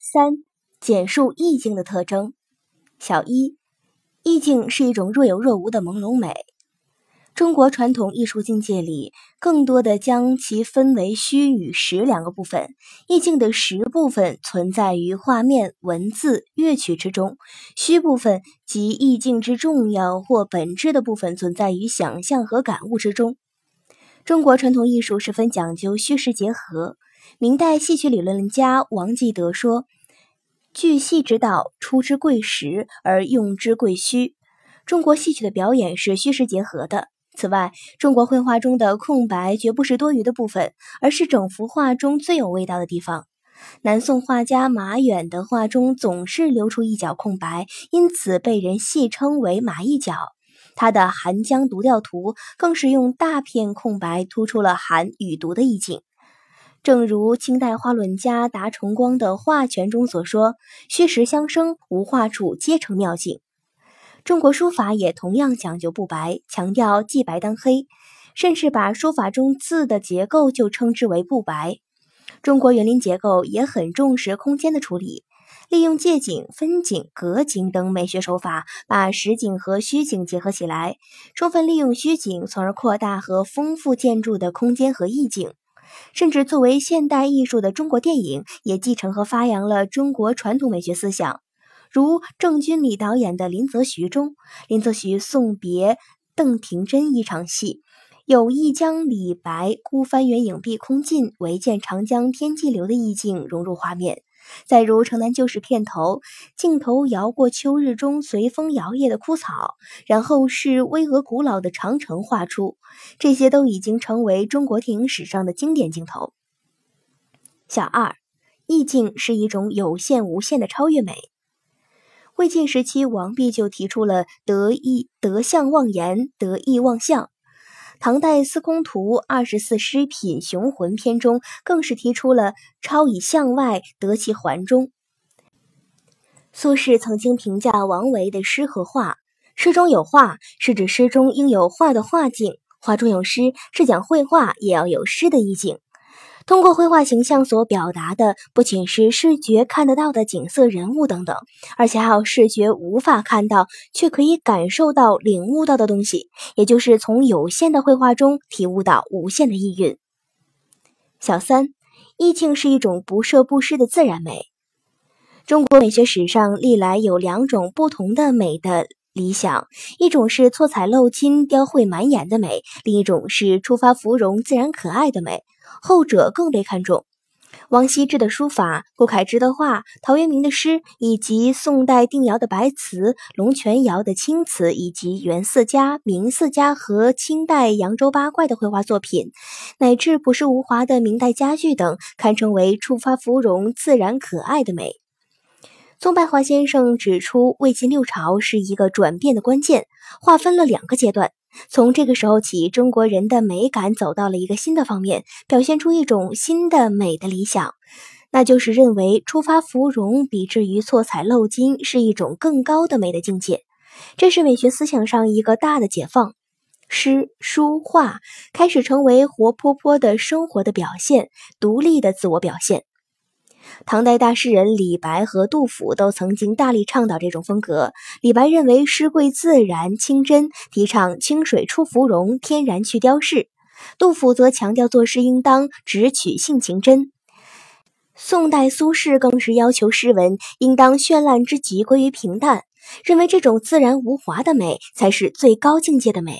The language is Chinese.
三、简述意境的特征。小一，意境是一种若有若无的朦胧美。中国传统艺术境界里，更多的将其分为虚与实两个部分。意境的实部分存在于画面、文字、乐曲之中；虚部分即意境之重要或本质的部分，存在于想象和感悟之中。中国传统艺术十分讲究虚实结合。明代戏曲理论家王继德说：“据戏之道，出之贵实，而用之贵虚。”中国戏曲的表演是虚实结合的。此外，中国绘画中的空白绝不是多余的部分，而是整幅画中最有味道的地方。南宋画家马远的画中总是留出一角空白，因此被人戏称为“马一角”。他的《寒江独钓图》更是用大片空白突出了寒与毒的意境。正如清代画论家达崇光的《画权》中所说：“虚实相生，无画处皆成妙境。”中国书法也同样讲究不白，强调既白当黑，甚至把书法中字的结构就称之为不白。中国园林结构也很重视空间的处理，利用借景、分景、隔景等美学手法，把实景和虚景结合起来，充分利用虚景，从而扩大和丰富建筑的空间和意境。甚至作为现代艺术的中国电影，也继承和发扬了中国传统美学思想。如郑君里导演的《林则徐》中，林则徐送别邓廷桢一场戏，有意将李白孤帆远影碧空尽，唯见长江天际流的意境融入画面。再如《城南旧事》片头，镜头摇过秋日中随风摇曳的枯草，然后是巍峨古老的长城画出，这些都已经成为中国电影史上的经典镜头。小二，意境是一种有限无限的超越美。魏晋时期，王弼就提出了“得意得相忘言，得意忘相”。唐代司空图《二十四诗品雄浑篇》中更是提出了“超以向外，得其环中”。苏轼曾经评价王维的诗和画：“诗中有画，是指诗中应有画的画境；画中有诗，是讲绘画也要有诗的意境。”通过绘画形象所表达的，不仅是视觉看得到的景色、人物等等，而且还有视觉无法看到却可以感受到、领悟到的东西，也就是从有限的绘画中体悟到无限的意蕴。小三，意境是一种不设不施的自然美。中国美学史上历来有两种不同的美的理想，一种是错彩镂金、雕绘满眼的美，另一种是出发芙蓉、自然可爱的美。后者更被看重。王羲之的书法、顾恺之的画、陶渊明的诗，以及宋代定窑的白瓷、龙泉窑的青瓷，以及元四家、明四家和清代扬州八怪的绘画作品，乃至朴实无华的明代家具等，堪称为触发芙蓉、自然可爱的美。宗白华先生指出，魏晋六朝是一个转变的关键，划分了两个阶段。从这个时候起，中国人的美感走到了一个新的方面，表现出一种新的美的理想，那就是认为出发芙蓉比至于错彩漏金是一种更高的美的境界。这是美学思想上一个大的解放，诗、书、画开始成为活泼泼的生活的表现，独立的自我表现。唐代大诗人李白和杜甫都曾经大力倡导这种风格。李白认为诗贵自然清真，提倡清水出芙蓉，天然去雕饰；杜甫则强调作诗应当只取性情真。宋代苏轼更是要求诗文应当绚烂之极归于平淡，认为这种自然无华的美才是最高境界的美。